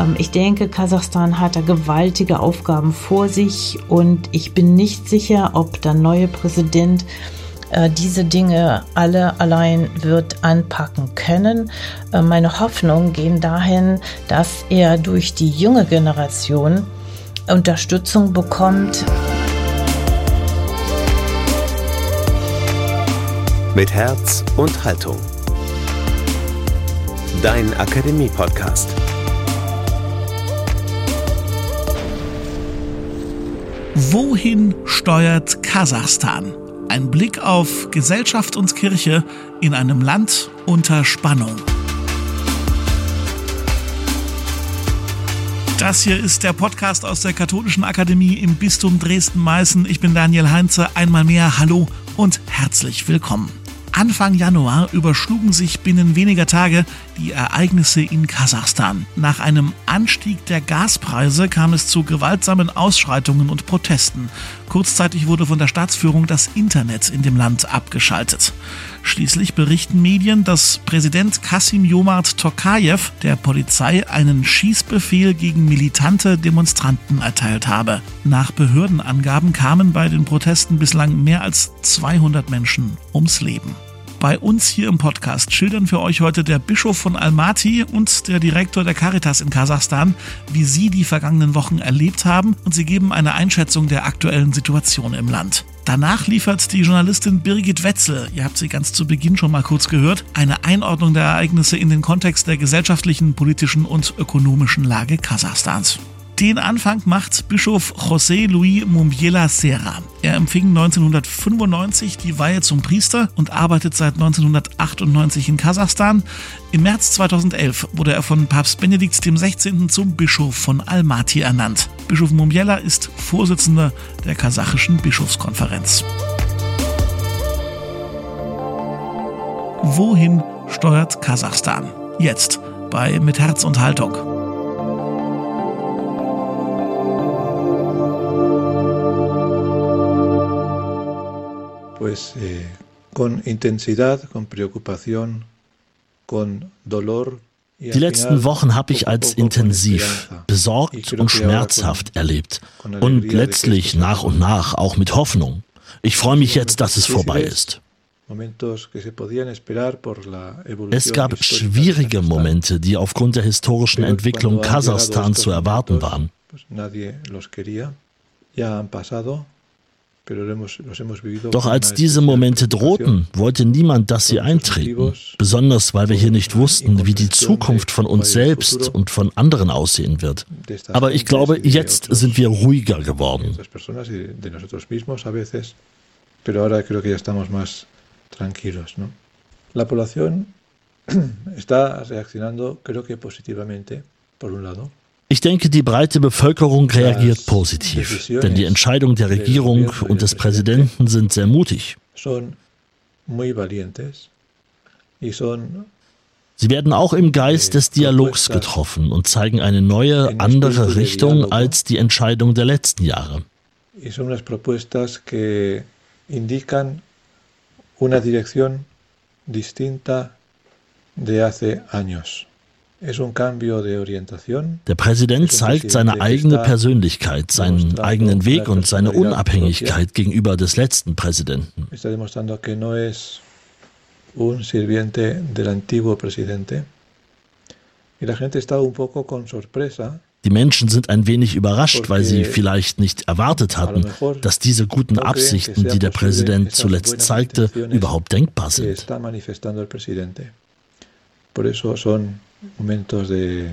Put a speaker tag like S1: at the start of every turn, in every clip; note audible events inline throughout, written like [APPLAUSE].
S1: Ähm, ich denke, Kasachstan hat da gewaltige Aufgaben vor sich und ich bin nicht sicher, ob der neue Präsident äh, diese Dinge alle allein wird anpacken können. Äh, meine Hoffnungen gehen dahin, dass er durch die junge Generation Unterstützung bekommt.
S2: Mit Herz und Haltung. Dein Akademie-Podcast.
S3: Wohin steuert Kasachstan? Ein Blick auf Gesellschaft und Kirche in einem Land unter Spannung. Das hier ist der Podcast aus der Katholischen Akademie im Bistum Dresden-Meißen. Ich bin Daniel Heinze. Einmal mehr Hallo und herzlich willkommen. Anfang Januar überschlugen sich binnen weniger Tage die Ereignisse in Kasachstan. Nach einem Anstieg der Gaspreise kam es zu gewaltsamen Ausschreitungen und Protesten. Kurzzeitig wurde von der Staatsführung das Internet in dem Land abgeschaltet. Schließlich berichten Medien, dass Präsident Kasim Jomart Tokayev der Polizei einen Schießbefehl gegen militante Demonstranten erteilt habe. Nach Behördenangaben kamen bei den Protesten bislang mehr als 200 Menschen ums Leben. Bei uns hier im Podcast schildern für euch heute der Bischof von Almaty und der Direktor der Caritas in Kasachstan, wie sie die vergangenen Wochen erlebt haben und sie geben eine Einschätzung der aktuellen Situation im Land. Danach liefert die Journalistin Birgit Wetzel, ihr habt sie ganz zu Beginn schon mal kurz gehört, eine Einordnung der Ereignisse in den Kontext der gesellschaftlichen, politischen und ökonomischen Lage Kasachstans. Den Anfang macht Bischof José Luis Mumbiela Serra. Er empfing 1995 die Weihe zum Priester und arbeitet seit 1998 in Kasachstan. Im März 2011 wurde er von Papst Benedikt XVI. zum Bischof von Almaty ernannt. Bischof Mumbiela ist Vorsitzender der kasachischen Bischofskonferenz. Wohin steuert Kasachstan? Jetzt bei Mit Herz und Haltung.
S4: Pues eh, con intensidad, con preocupación, con dolor.
S5: Die letzten Wochen habe ich als intensiv, besorgt und schmerzhaft erlebt und letztlich nach und nach auch mit Hoffnung. Ich freue mich jetzt, dass es vorbei ist. Es gab schwierige Momente, die aufgrund der historischen Entwicklung Kasachstan zu erwarten waren. Doch als diese Momente drohten, wollte niemand, dass sie eintreten, besonders weil wir hier nicht wussten, wie die Zukunft von uns selbst und von anderen aussehen wird. Aber ich glaube, jetzt sind wir ruhiger geworden.
S4: La población [CLEARS THROAT] está reaccionando, creo que positivamente, por un lado.
S5: Ich denke, die breite Bevölkerung reagiert positiv, denn die Entscheidungen der Regierung und des Präsidenten sind sehr mutig. Sie werden auch im Geist des Dialogs getroffen und zeigen eine neue, andere Richtung als die Entscheidung der letzten Jahre.
S4: una dirección distinta de hace años.
S5: Der Präsident zeigt seine eigene Persönlichkeit, seinen eigenen Weg und seine Unabhängigkeit gegenüber des letzten Präsidenten. Die Menschen sind ein wenig überrascht, weil sie vielleicht nicht erwartet hatten, dass diese guten Absichten, die der Präsident zuletzt zeigte, überhaupt denkbar sind.
S4: Por eso son momentos de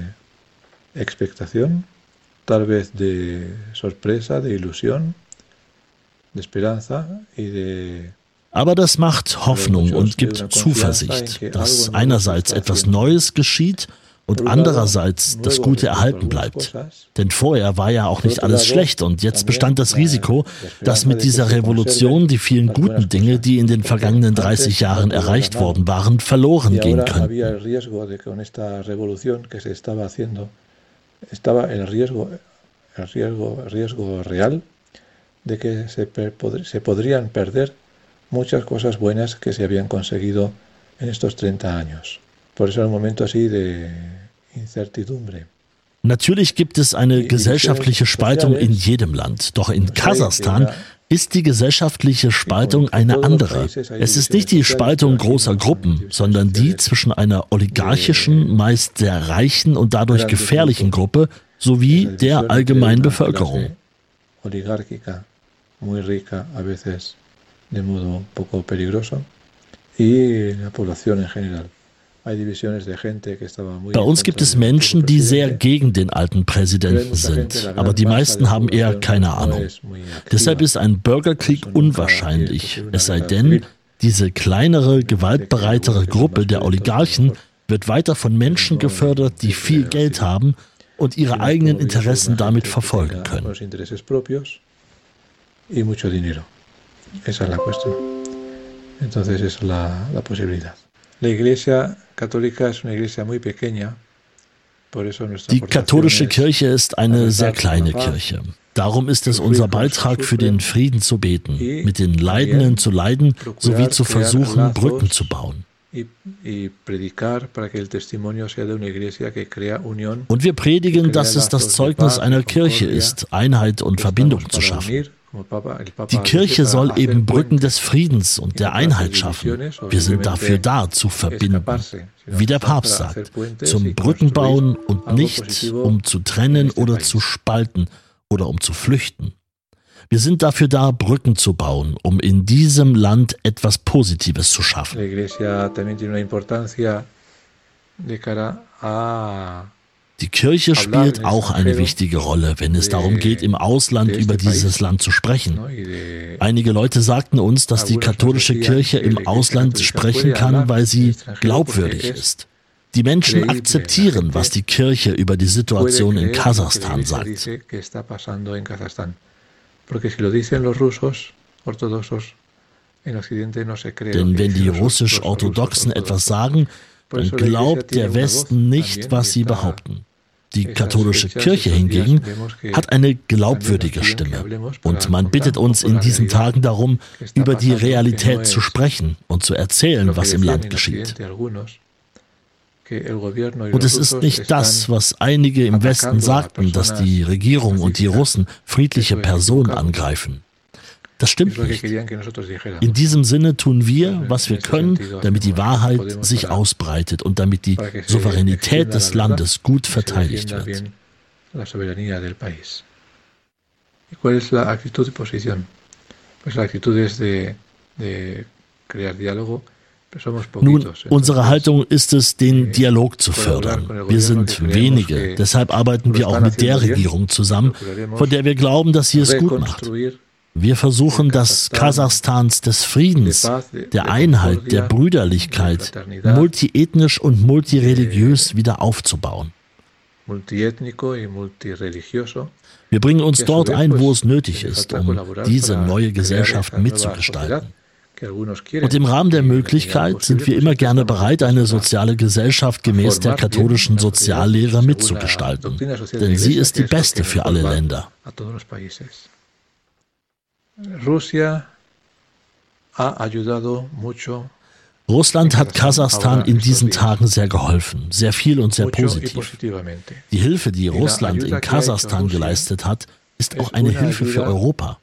S4: expectación, tal vez de sorpresa, de ilusión, de esperanza y de
S5: aber das macht Hoffnung und gibt Zuversicht, dass einerseits etwas Neues geschieht und andererseits das Gute erhalten bleibt. Denn vorher war ja auch nicht alles schlecht. Und jetzt bestand das Risiko, dass mit dieser Revolution die vielen guten Dinge, die in den vergangenen 30 Jahren erreicht worden waren, verloren gehen könnten.
S4: de que se, se podrían perder muchas cosas buenas que se habían conseguido en estos 30 años. Por eso es un momento así de incertidumbre.
S5: Natürlich gibt es eine gesellschaftliche Spaltung in jedem Land, doch in Kasachstan ist die gesellschaftliche Spaltung eine andere. Es ist nicht die Spaltung großer Gruppen, sondern die zwischen einer oligarchischen, meist sehr reichen und dadurch gefährlichen Gruppe sowie der allgemeinen Bevölkerung. y la población en general. Bei uns gibt es Menschen, die sehr gegen den alten Präsidenten sind, aber die meisten haben eher keine Ahnung. Deshalb ist ein Bürgerkrieg unwahrscheinlich, es sei denn, diese kleinere, gewaltbereitere Gruppe der Oligarchen wird weiter von Menschen gefördert, die viel Geld haben und ihre eigenen Interessen damit verfolgen können. Esa es la cuestión. Entonces, esa es la, la posibilidad. La Iglesia católica es una iglesia muy pequeña. Die katholische Kirche ist eine sehr kleine Kirche. Darum ist es unser Beitrag für den Frieden zu beten, mit den Leidenden zu leiden, sowie zu versuchen, Brücken zu bauen. Und wir predigen, dass es das Zeugnis einer Kirche ist, Einheit und Verbindung zu schaffen. Die Kirche soll eben Brücken des Friedens und der Einheit schaffen. Wir sind dafür da, zu verbinden. Wie der Papst sagt, zum Brückenbauen und nicht um zu trennen oder zu spalten oder um zu flüchten. Wir sind dafür da, Brücken zu bauen, um in diesem Land etwas Positives zu schaffen. Die Kirche spielt auch eine wichtige Rolle, wenn es darum geht, im Ausland über dieses Land zu sprechen. Einige Leute sagten uns, dass die katholische Kirche im Ausland sprechen kann, weil sie glaubwürdig ist. Die Menschen akzeptieren, was die Kirche über die Situation in Kasachstan sagt. Denn wenn die russisch-orthodoxen etwas sagen, dann glaubt der Westen nicht, was sie behaupten. Die katholische Kirche hingegen hat eine glaubwürdige Stimme. Und man bittet uns in diesen Tagen darum, über die Realität zu sprechen und zu erzählen, was im Land geschieht. Und es ist nicht das, was einige im Westen sagten, dass die Regierung und die Russen friedliche Personen angreifen. Das stimmt nicht. In diesem Sinne tun wir, was wir können, damit die Wahrheit sich ausbreitet und damit die Souveränität des Landes gut verteidigt wird. Nun, unsere Haltung ist es, den Dialog zu fördern. Wir sind wenige, deshalb arbeiten wir auch mit der Regierung zusammen, von der wir glauben, dass sie es gut macht. Wir versuchen das Kasachstans des Friedens, der Einheit, der Brüderlichkeit, multiethnisch und multireligiös wieder aufzubauen. Wir bringen uns dort ein, wo es nötig ist, um diese neue Gesellschaft mitzugestalten. Und im Rahmen der Möglichkeit sind wir immer gerne bereit, eine soziale Gesellschaft gemäß der katholischen Soziallehre mitzugestalten. Denn sie ist die beste für alle Länder. Russland hat Kasachstan in diesen Tagen sehr geholfen, sehr viel und sehr positiv. Die Hilfe, die Russland in Kasachstan geleistet hat, ist auch eine Hilfe für Europa.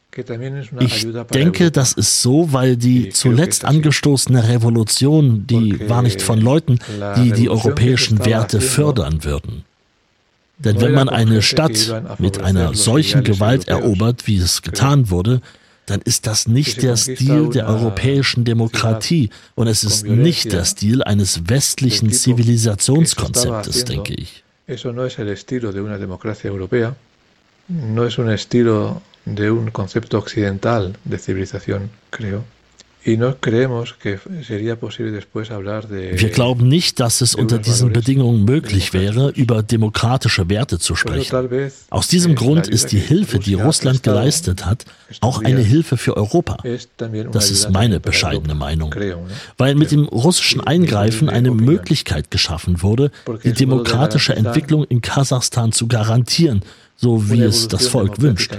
S5: Ich denke, das ist so, weil die zuletzt angestoßene Revolution, die war nicht von Leuten, die die europäischen Werte fördern würden. Denn wenn man eine Stadt mit einer solchen Gewalt erobert, wie es getan wurde, dann ist das nicht der Stil der europäischen Demokratie und es ist nicht der Stil eines westlichen Zivilisationskonzeptes, denke ich. no es un estilo de un concepto occidental de civilización, creo. Wir glauben nicht, dass es unter diesen Bedingungen möglich wäre, über demokratische Werte zu sprechen. Aus diesem Grund ist die Hilfe, die Russland geleistet hat, auch eine Hilfe für Europa. Das ist meine bescheidene Meinung. Weil mit dem russischen Eingreifen eine Möglichkeit geschaffen wurde, die demokratische Entwicklung in Kasachstan zu garantieren, so wie es das Volk wünscht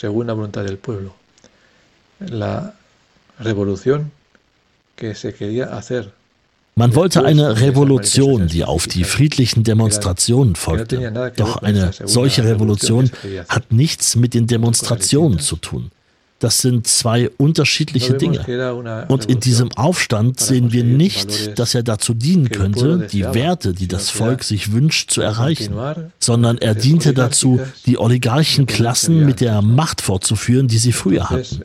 S5: la revolución que se quería hacer Man wollte eine Revolution, die auf die friedlichen Demonstrationen folgte. Doch eine solche Revolution hat nichts mit den Demonstrationen zu tun. Das sind zwei unterschiedliche Dinge. Und in diesem Aufstand sehen wir nicht, dass er dazu dienen könnte, die Werte, die das Volk sich wünscht, zu erreichen, sondern er diente dazu, die Oligarchenklassen mit der Macht fortzuführen, die sie früher hatten.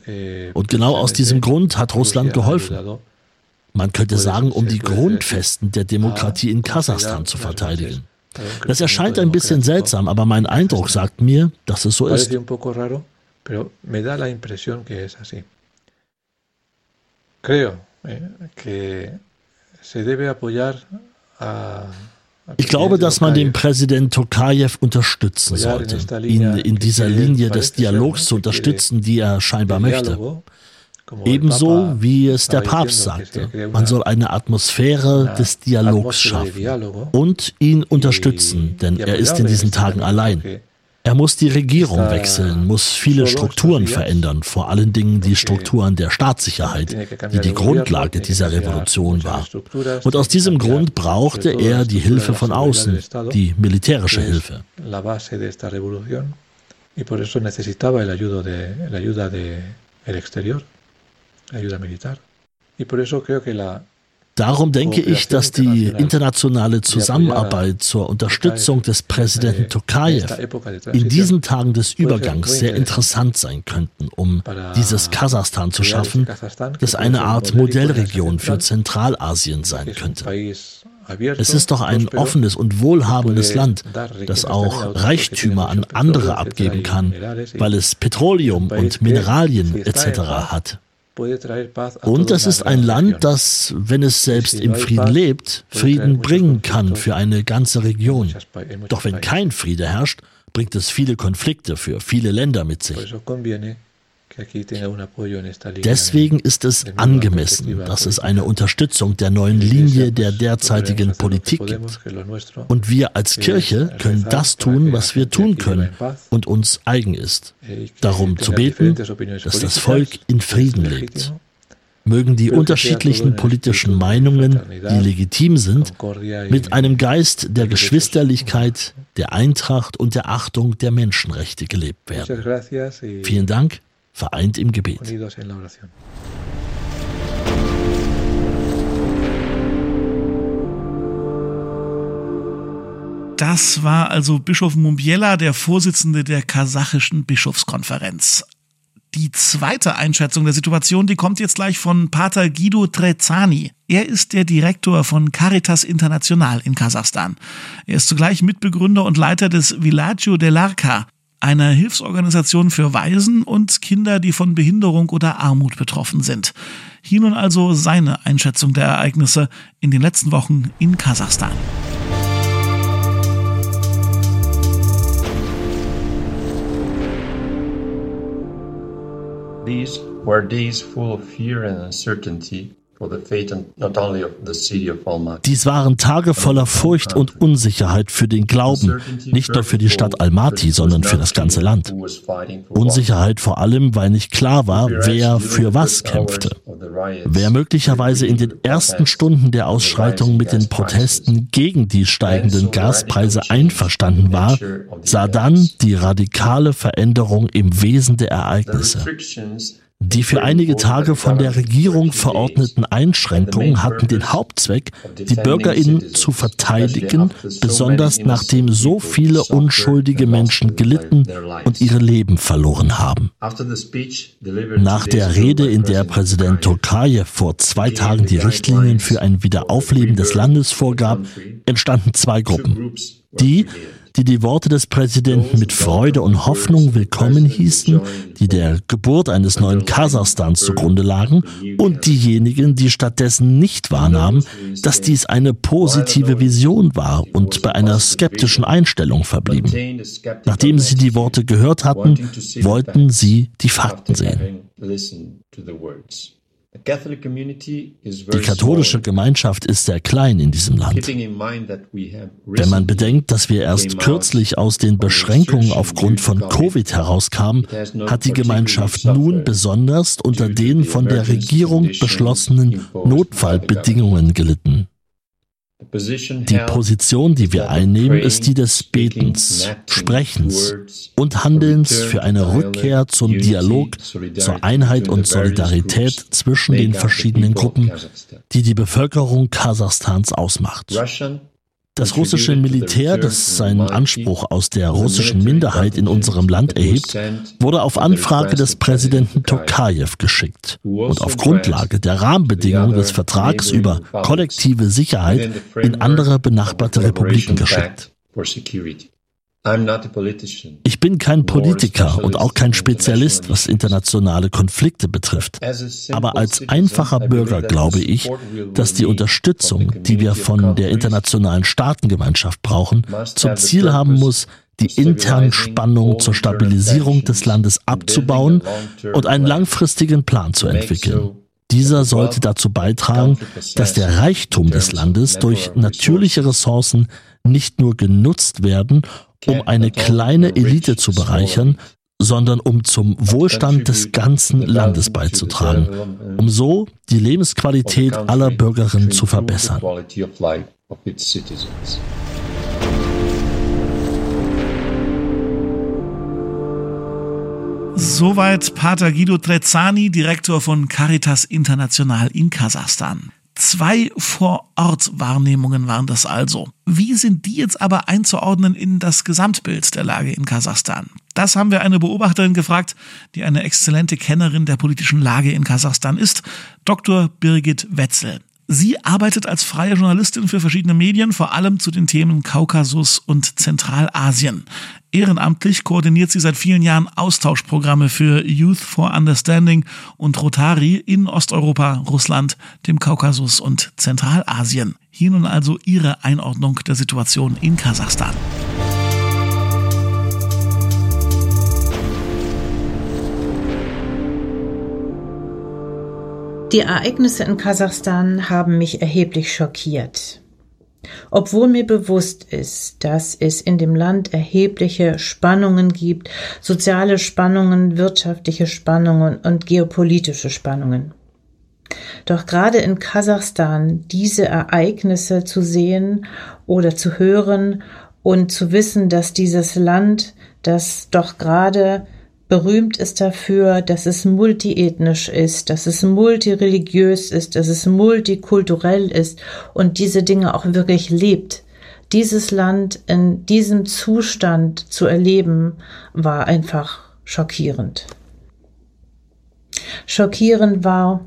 S5: Und genau aus diesem Grund hat Russland geholfen. Man könnte sagen, um die Grundfesten der Demokratie in Kasachstan zu verteidigen. Das erscheint ein bisschen seltsam, aber mein Eindruck sagt mir, dass es so ist.
S4: Pero me da la impresión que es así. Creo eh, que se debe apoyar a
S5: ich glaube, dass man den Präsident Tokajew unterstützen sollte, ihn in dieser Linie des Dialogs zu unterstützen, die er scheinbar möchte. Ebenso wie es der Papst sagte, man soll eine Atmosphäre des Dialogs schaffen und ihn unterstützen, denn er ist in diesen Tagen allein. Er muss die Regierung wechseln, muss viele Strukturen verändern, vor allen Dingen die Strukturen der Staatssicherheit, die die Grundlage dieser Revolution war. Und aus diesem Grund brauchte er die Hilfe von außen, die militärische Hilfe. Y por eso necesitaba el ayuda de, el ayuda de el exterior ayuda militar. Y por eso creo que la Darum denke ich, dass die internationale Zusammenarbeit zur Unterstützung des Präsidenten Tokajew in diesen Tagen des Übergangs sehr interessant sein könnten, um dieses Kasachstan zu schaffen, das eine Art Modellregion für Zentralasien sein könnte. Es ist doch ein offenes und wohlhabendes Land, das auch Reichtümer an andere abgeben kann, weil es Petroleum und Mineralien etc. hat. Und es ist ein Land, das, wenn es selbst im Frieden lebt, Frieden bringen kann für eine ganze Region. Doch wenn kein Friede herrscht, bringt es viele Konflikte für viele Länder mit sich. Deswegen ist es angemessen, dass es eine Unterstützung der neuen Linie der derzeitigen Politik gibt. Und wir als Kirche können das tun, was wir tun können und uns eigen ist. Darum zu beten, dass das Volk in Frieden lebt. Mögen die unterschiedlichen politischen Meinungen, die legitim sind, mit einem Geist der Geschwisterlichkeit, der Eintracht und der Achtung der Menschenrechte gelebt werden. Vielen Dank vereint im Gebet.
S3: Das war also Bischof Mumbiela, der Vorsitzende der kasachischen Bischofskonferenz. Die zweite Einschätzung der Situation, die kommt jetzt gleich von Pater Guido Trezani. Er ist der Direktor von Caritas International in Kasachstan. Er ist zugleich Mitbegründer und Leiter des Villaggio dell'Arca, einer Hilfsorganisation für Waisen und Kinder, die von Behinderung oder Armut betroffen sind. Hier nun also seine Einschätzung der Ereignisse in den letzten Wochen in Kasachstan.
S6: These were days full of fear and uncertainty
S5: dies waren Tage voller Furcht und Unsicherheit für den Glauben, nicht nur für die Stadt Almaty, sondern für das ganze Land. Unsicherheit vor allem, weil nicht klar war, wer für was kämpfte. Wer möglicherweise in den ersten Stunden der Ausschreitung mit den Protesten gegen die steigenden Gaspreise einverstanden war, sah dann die radikale Veränderung im Wesen der Ereignisse. Die für einige Tage von der Regierung verordneten Einschränkungen hatten den Hauptzweck, die Bürgerinnen zu verteidigen, besonders nachdem so viele unschuldige Menschen gelitten und ihre Leben verloren haben. Nach der Rede, in der Präsident Tokayev vor zwei Tagen die Richtlinien für ein Wiederaufleben des Landes vorgab, entstanden zwei Gruppen. Die, die die Worte des Präsidenten mit Freude und Hoffnung willkommen hießen, die der Geburt eines neuen Kasachstans zugrunde lagen, und diejenigen, die stattdessen nicht wahrnahmen, dass dies eine positive Vision war und bei einer skeptischen Einstellung verblieben. Nachdem sie die Worte gehört hatten, wollten sie die Fakten sehen. Die katholische Gemeinschaft ist sehr klein in diesem Land. Wenn man bedenkt, dass wir erst kürzlich aus den Beschränkungen aufgrund von Covid herauskamen, hat die Gemeinschaft nun besonders unter den von der Regierung beschlossenen Notfallbedingungen gelitten. Die Position, die wir einnehmen, ist die des Betens, Sprechens und Handelns für eine Rückkehr zum Dialog, zur Einheit und Solidarität zwischen den verschiedenen Gruppen, die die Bevölkerung Kasachstans ausmacht. Das russische Militär, das seinen Anspruch aus der russischen Minderheit in unserem Land erhebt, wurde auf Anfrage des Präsidenten Tokajew geschickt und auf Grundlage der Rahmenbedingungen des Vertrags über kollektive Sicherheit in andere benachbarte Republiken geschickt. Ich bin kein Politiker und auch kein Spezialist, was internationale Konflikte betrifft. Aber als einfacher Bürger glaube ich, dass die Unterstützung, die wir von der internationalen Staatengemeinschaft brauchen, zum Ziel haben muss, die internen Spannungen zur Stabilisierung des Landes abzubauen und einen langfristigen Plan zu entwickeln. Dieser sollte dazu beitragen, dass der Reichtum des Landes durch natürliche Ressourcen nicht nur genutzt werden, um eine kleine Elite zu bereichern, sondern um zum Wohlstand des ganzen Landes beizutragen, um so die Lebensqualität aller Bürgerinnen zu verbessern.
S3: Soweit Pater Guido Trezzani, Direktor von Caritas International in Kasachstan. Zwei Vor-Ort-Wahrnehmungen waren das also. Wie sind die jetzt aber einzuordnen in das Gesamtbild der Lage in Kasachstan? Das haben wir eine Beobachterin gefragt, die eine exzellente Kennerin der politischen Lage in Kasachstan ist, Dr. Birgit Wetzel. Sie arbeitet als freie Journalistin für verschiedene Medien, vor allem zu den Themen Kaukasus und Zentralasien. Ehrenamtlich koordiniert sie seit vielen Jahren Austauschprogramme für Youth for Understanding und Rotary in Osteuropa, Russland, dem Kaukasus und Zentralasien. Hier nun also ihre Einordnung der Situation in Kasachstan.
S1: Die Ereignisse in Kasachstan haben mich erheblich schockiert. Obwohl mir bewusst ist, dass es in dem Land erhebliche Spannungen gibt, soziale Spannungen, wirtschaftliche Spannungen und geopolitische Spannungen. Doch gerade in Kasachstan diese Ereignisse zu sehen oder zu hören und zu wissen, dass dieses Land, das doch gerade berühmt ist dafür, dass es multiethnisch ist, dass es multireligiös ist, dass es multikulturell ist und diese Dinge auch wirklich lebt. Dieses Land in diesem Zustand zu erleben, war einfach schockierend. Schockierend war,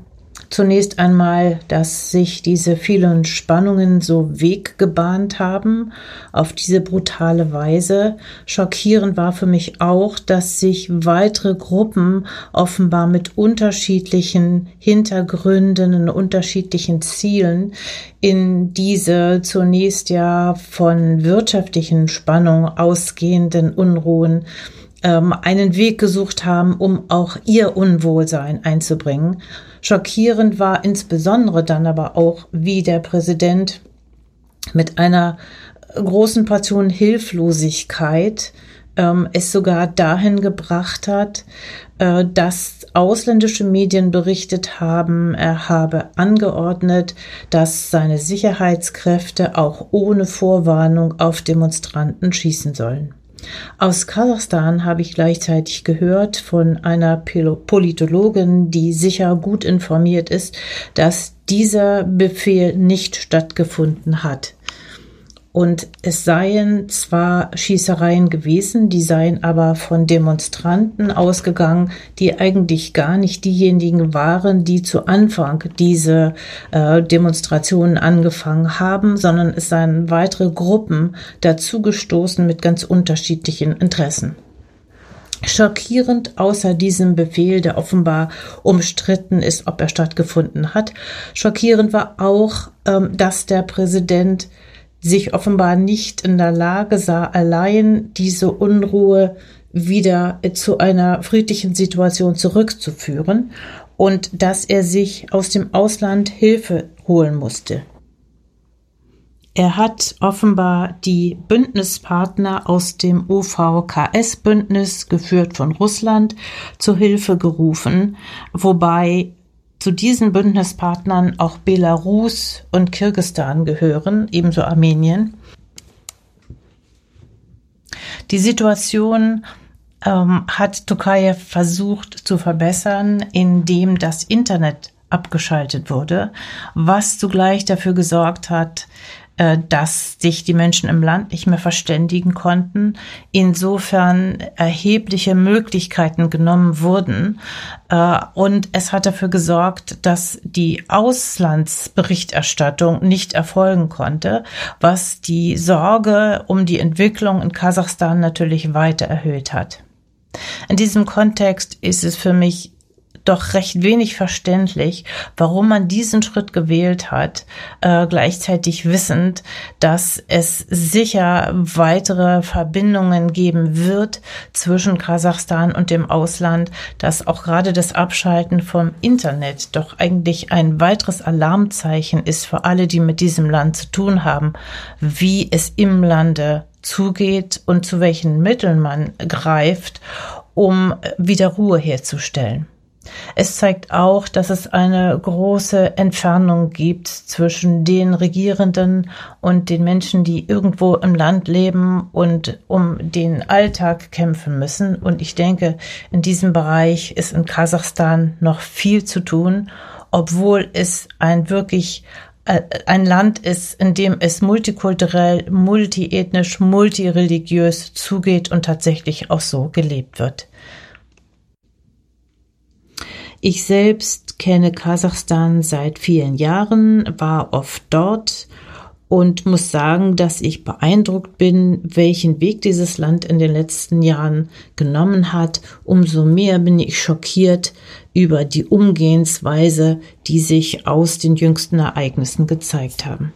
S1: Zunächst einmal, dass sich diese vielen Spannungen so Weg gebahnt haben auf diese brutale Weise. Schockierend war für mich auch, dass sich weitere Gruppen offenbar mit unterschiedlichen Hintergründen und unterschiedlichen Zielen in diese zunächst ja von wirtschaftlichen Spannungen ausgehenden Unruhen ähm, einen Weg gesucht haben, um auch ihr Unwohlsein einzubringen. Schockierend war insbesondere dann aber auch, wie der Präsident mit einer großen Portion Hilflosigkeit ähm, es sogar dahin gebracht hat, äh, dass ausländische Medien berichtet haben, er habe angeordnet, dass seine Sicherheitskräfte auch ohne Vorwarnung auf Demonstranten schießen sollen. Aus Kasachstan habe ich gleichzeitig gehört von einer Politologin, die sicher gut informiert ist, dass dieser Befehl nicht stattgefunden hat. Und es seien zwar Schießereien gewesen, die seien aber von Demonstranten ausgegangen, die eigentlich gar nicht diejenigen waren, die zu Anfang diese äh, Demonstrationen angefangen haben, sondern es seien weitere Gruppen dazugestoßen mit ganz unterschiedlichen Interessen. Schockierend außer diesem Befehl, der offenbar umstritten ist, ob er stattgefunden hat, schockierend war auch, ähm, dass der Präsident sich offenbar nicht in der Lage sah, allein diese Unruhe wieder zu einer friedlichen Situation zurückzuführen und dass er sich aus dem Ausland Hilfe holen musste. Er hat offenbar die Bündnispartner aus dem UVKS-Bündnis, geführt von Russland, zu Hilfe gerufen, wobei zu diesen Bündnispartnern auch Belarus und Kirgistan gehören, ebenso Armenien. Die Situation ähm, hat Tokayev versucht zu verbessern, indem das Internet abgeschaltet wurde, was zugleich dafür gesorgt hat, dass sich die Menschen im Land nicht mehr verständigen konnten, insofern erhebliche Möglichkeiten genommen wurden. Äh, und es hat dafür gesorgt, dass die Auslandsberichterstattung nicht erfolgen konnte, was die Sorge um die Entwicklung in Kasachstan natürlich weiter erhöht hat. In diesem Kontext ist es für mich doch recht wenig verständlich, warum man diesen Schritt gewählt hat, äh, gleichzeitig wissend, dass es sicher weitere Verbindungen geben wird zwischen Kasachstan und dem Ausland, dass auch gerade das Abschalten vom Internet doch eigentlich ein weiteres Alarmzeichen ist für alle, die mit diesem Land zu tun haben, wie es im Lande zugeht und zu welchen Mitteln man greift, um wieder Ruhe herzustellen. Es zeigt auch, dass es eine große Entfernung gibt zwischen den Regierenden und den Menschen, die irgendwo im Land leben und um den Alltag kämpfen müssen. Und ich denke, in diesem Bereich ist in Kasachstan noch viel zu tun, obwohl es ein wirklich äh, ein Land ist, in dem es multikulturell, multiethnisch, multireligiös zugeht und tatsächlich auch so gelebt wird. Ich selbst kenne Kasachstan seit vielen Jahren, war oft dort und muss sagen, dass ich beeindruckt bin, welchen Weg dieses Land in den letzten Jahren genommen hat. Umso mehr bin ich schockiert über die Umgehensweise, die sich aus den jüngsten Ereignissen gezeigt haben.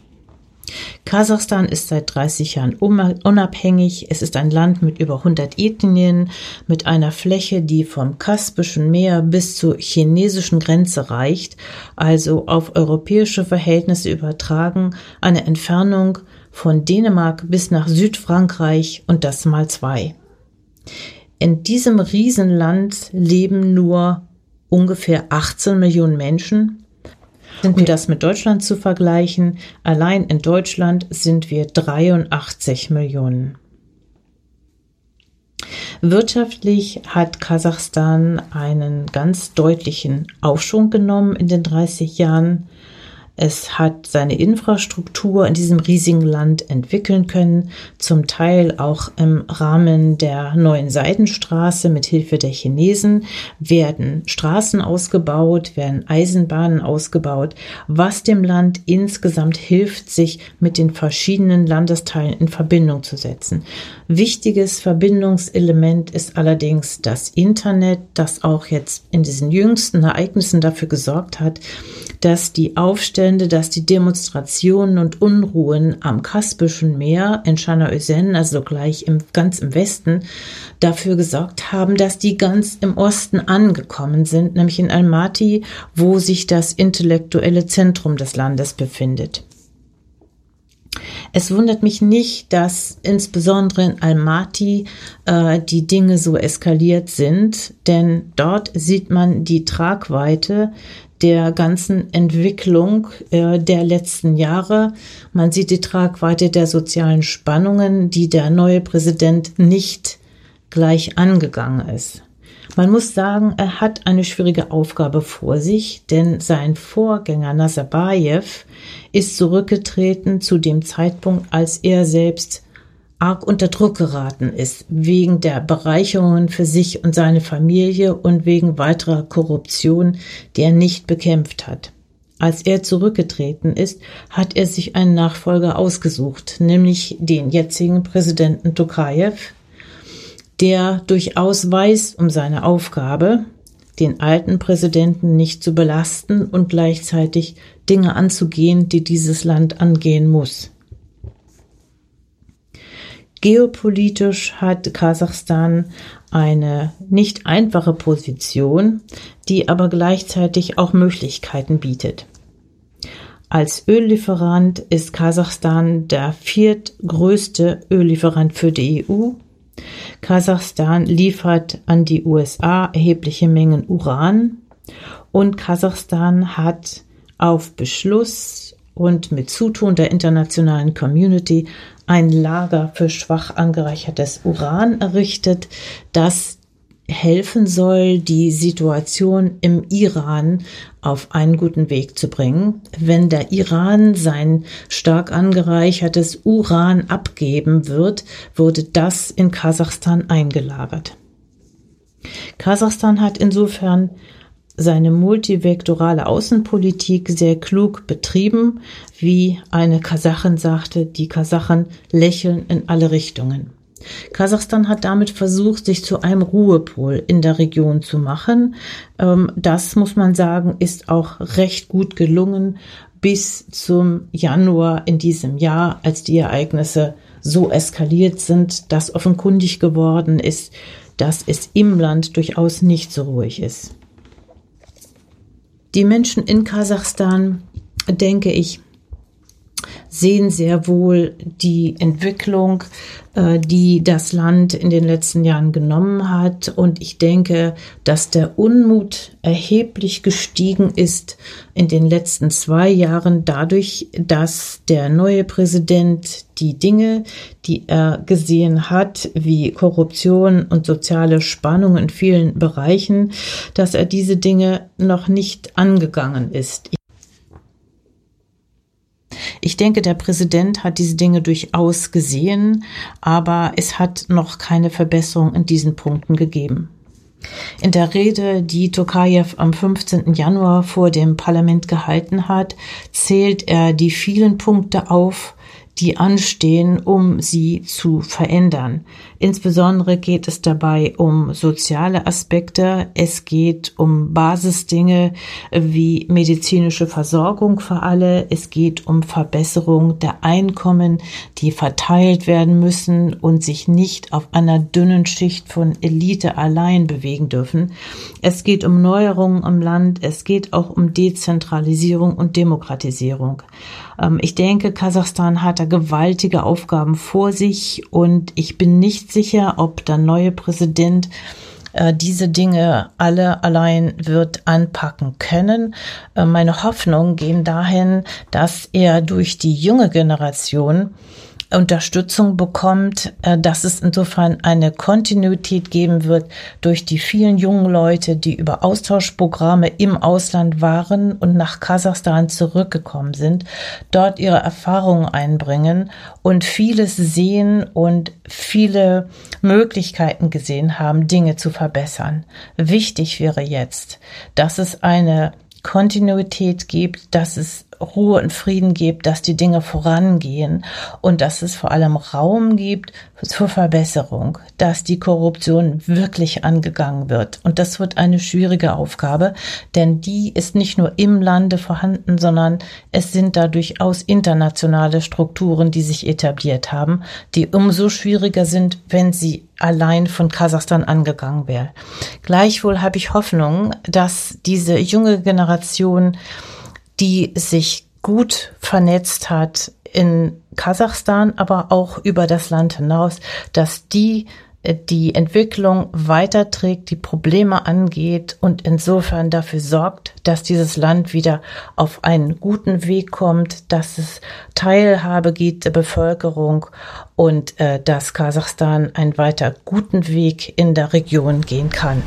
S1: Kasachstan ist seit 30 Jahren unabhängig. Es ist ein Land mit über 100 Ethnien, mit einer Fläche, die vom Kaspischen Meer bis zur chinesischen Grenze reicht, also auf europäische Verhältnisse übertragen, eine Entfernung von Dänemark bis nach Südfrankreich und das mal zwei. In diesem Riesenland leben nur ungefähr 18 Millionen Menschen um das mit Deutschland zu vergleichen, allein in Deutschland sind wir 83 Millionen. Wirtschaftlich hat Kasachstan einen ganz deutlichen Aufschwung genommen in den 30 Jahren. Es hat seine Infrastruktur in diesem riesigen Land entwickeln können, zum Teil auch im Rahmen der neuen Seidenstraße mit Hilfe der Chinesen werden Straßen ausgebaut, werden Eisenbahnen ausgebaut, was dem Land insgesamt hilft, sich mit den verschiedenen Landesteilen in Verbindung zu setzen. Wichtiges Verbindungselement ist allerdings das Internet, das auch jetzt in diesen jüngsten Ereignissen dafür gesorgt hat, dass die Aufstände, dass die Demonstrationen und Unruhen am Kaspischen Meer in Chanaösen, also gleich im, ganz im Westen, dafür gesorgt haben, dass die ganz im Osten angekommen sind, nämlich in Almaty, wo sich das intellektuelle Zentrum des Landes befindet. Es wundert mich nicht, dass insbesondere in Almaty äh, die Dinge so eskaliert sind, denn dort sieht man die Tragweite der ganzen Entwicklung äh, der letzten Jahre. Man sieht die Tragweite der sozialen Spannungen, die der neue Präsident nicht gleich angegangen ist. Man muss sagen, er hat eine schwierige Aufgabe vor sich, denn sein Vorgänger Nazarbayev ist zurückgetreten zu dem Zeitpunkt, als er selbst arg unter Druck geraten ist, wegen der Bereicherungen für sich und seine Familie und wegen weiterer Korruption, die er nicht bekämpft hat. Als er zurückgetreten ist, hat er sich einen Nachfolger ausgesucht, nämlich den jetzigen Präsidenten Tokayev, der durchaus weiß um seine Aufgabe, den alten Präsidenten nicht zu belasten und gleichzeitig Dinge anzugehen, die dieses Land angehen muss. Geopolitisch hat Kasachstan eine nicht einfache Position, die aber gleichzeitig auch Möglichkeiten bietet. Als Öllieferant ist Kasachstan der viertgrößte Öllieferant für die EU. Kasachstan liefert an die USA erhebliche Mengen Uran Und Kasachstan hat auf Beschluss und mit Zutun der internationalen Community ein Lager für schwach angereichertes Uran errichtet, das helfen soll, die Situation im Iran auf einen guten Weg zu bringen. Wenn der Iran sein stark angereichertes Uran abgeben wird, wurde das in Kasachstan eingelagert. Kasachstan hat insofern seine multivektorale Außenpolitik sehr klug betrieben. Wie eine Kasachin sagte, die Kasachen lächeln in alle Richtungen. Kasachstan hat damit versucht, sich zu einem Ruhepol in der Region zu machen. Ähm, das muss man sagen, ist auch recht gut gelungen bis zum Januar in diesem Jahr, als die Ereignisse so eskaliert sind, dass offenkundig geworden ist, dass es im Land durchaus nicht so ruhig ist. Die Menschen in Kasachstan, denke ich, sehen sehr wohl die Entwicklung, äh, die das Land in den letzten Jahren genommen hat. Und ich denke, dass der Unmut erheblich gestiegen ist in den letzten zwei Jahren dadurch, dass der neue Präsident die Dinge, die er gesehen hat, wie Korruption und soziale Spannung in vielen Bereichen, dass er diese Dinge noch nicht angegangen ist. Ich denke, der Präsident hat diese Dinge durchaus gesehen, aber es hat noch keine Verbesserung in diesen Punkten gegeben. In der Rede, die Tokayev am 15. Januar vor dem Parlament gehalten hat, zählt er die vielen Punkte auf, die anstehen, um sie zu verändern. Insbesondere geht es dabei um soziale Aspekte. Es geht um Basisdinge wie medizinische Versorgung für alle. Es geht um Verbesserung der Einkommen, die verteilt werden müssen und sich nicht auf einer dünnen Schicht von Elite allein bewegen dürfen. Es geht um Neuerungen im Land. Es geht auch um Dezentralisierung und Demokratisierung. Ähm, ich denke, Kasachstan hat da gewaltige Aufgaben vor sich und ich bin nicht sicher, ob der neue Präsident äh, diese Dinge alle allein wird anpacken können. Äh, meine Hoffnungen gehen dahin, dass er durch die junge Generation Unterstützung bekommt, äh, dass es insofern eine Kontinuität geben wird durch die vielen jungen Leute, die über Austauschprogramme im Ausland waren und nach Kasachstan zurückgekommen sind, dort ihre Erfahrungen einbringen und vieles sehen und viele Möglichkeiten gesehen haben, Dinge zu verbessern. Wichtig wäre jetzt, dass es eine Kontinuität gibt, dass es Ruhe und Frieden gibt, dass die Dinge vorangehen und dass es vor allem Raum gibt zur Verbesserung, dass die Korruption wirklich angegangen wird. Und das wird eine schwierige Aufgabe, denn die ist nicht nur im Lande vorhanden, sondern es sind da durchaus internationale Strukturen, die sich etabliert haben, die umso schwieriger sind, wenn sie allein von Kasachstan angegangen wäre. Gleichwohl habe ich Hoffnung, dass diese junge Generation die sich gut vernetzt hat in Kasachstan, aber auch über das Land hinaus, dass die äh, die Entwicklung weiterträgt, die Probleme angeht und insofern dafür sorgt, dass dieses Land wieder auf einen guten Weg kommt, dass es Teilhabe gibt der Bevölkerung und äh, dass Kasachstan einen weiter guten Weg in der Region gehen kann.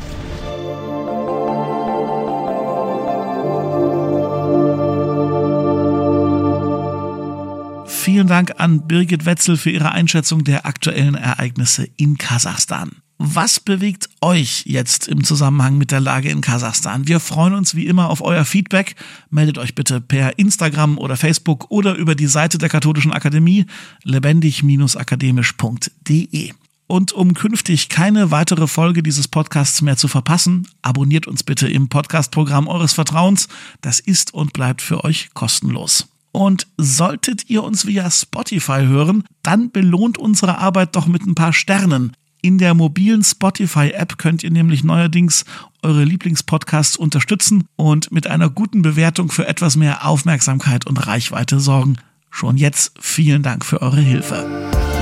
S3: Vielen Dank an Birgit Wetzel für ihre Einschätzung der aktuellen Ereignisse in Kasachstan. Was bewegt euch jetzt im Zusammenhang mit der Lage in Kasachstan? Wir freuen uns wie immer auf euer Feedback. Meldet euch bitte per Instagram oder Facebook oder über die Seite der Katholischen Akademie lebendig-akademisch.de. Und um künftig keine weitere Folge dieses Podcasts mehr zu verpassen, abonniert uns bitte im Podcastprogramm eures Vertrauens. Das ist und bleibt für euch kostenlos. Und solltet ihr uns via Spotify hören, dann belohnt unsere Arbeit doch mit ein paar Sternen. In der mobilen Spotify-App könnt ihr nämlich neuerdings eure Lieblingspodcasts unterstützen und mit einer guten Bewertung für etwas mehr Aufmerksamkeit und Reichweite sorgen. Schon jetzt vielen Dank für eure Hilfe.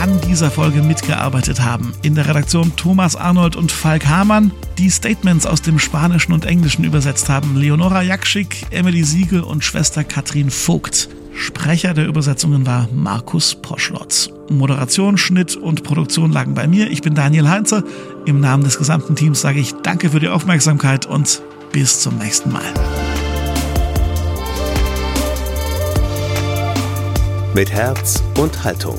S3: An dieser Folge mitgearbeitet haben. In der Redaktion Thomas Arnold und Falk Hamann, die Statements aus dem Spanischen und Englischen übersetzt haben Leonora Jakschik, Emily Siegel und Schwester Katrin Vogt. Sprecher der Übersetzungen war Markus Poschlotz. Moderation, Schnitt und Produktion lagen bei mir. Ich bin Daniel Heinze. Im Namen des gesamten Teams sage ich danke für die Aufmerksamkeit und bis zum nächsten Mal.
S2: Mit Herz und Haltung.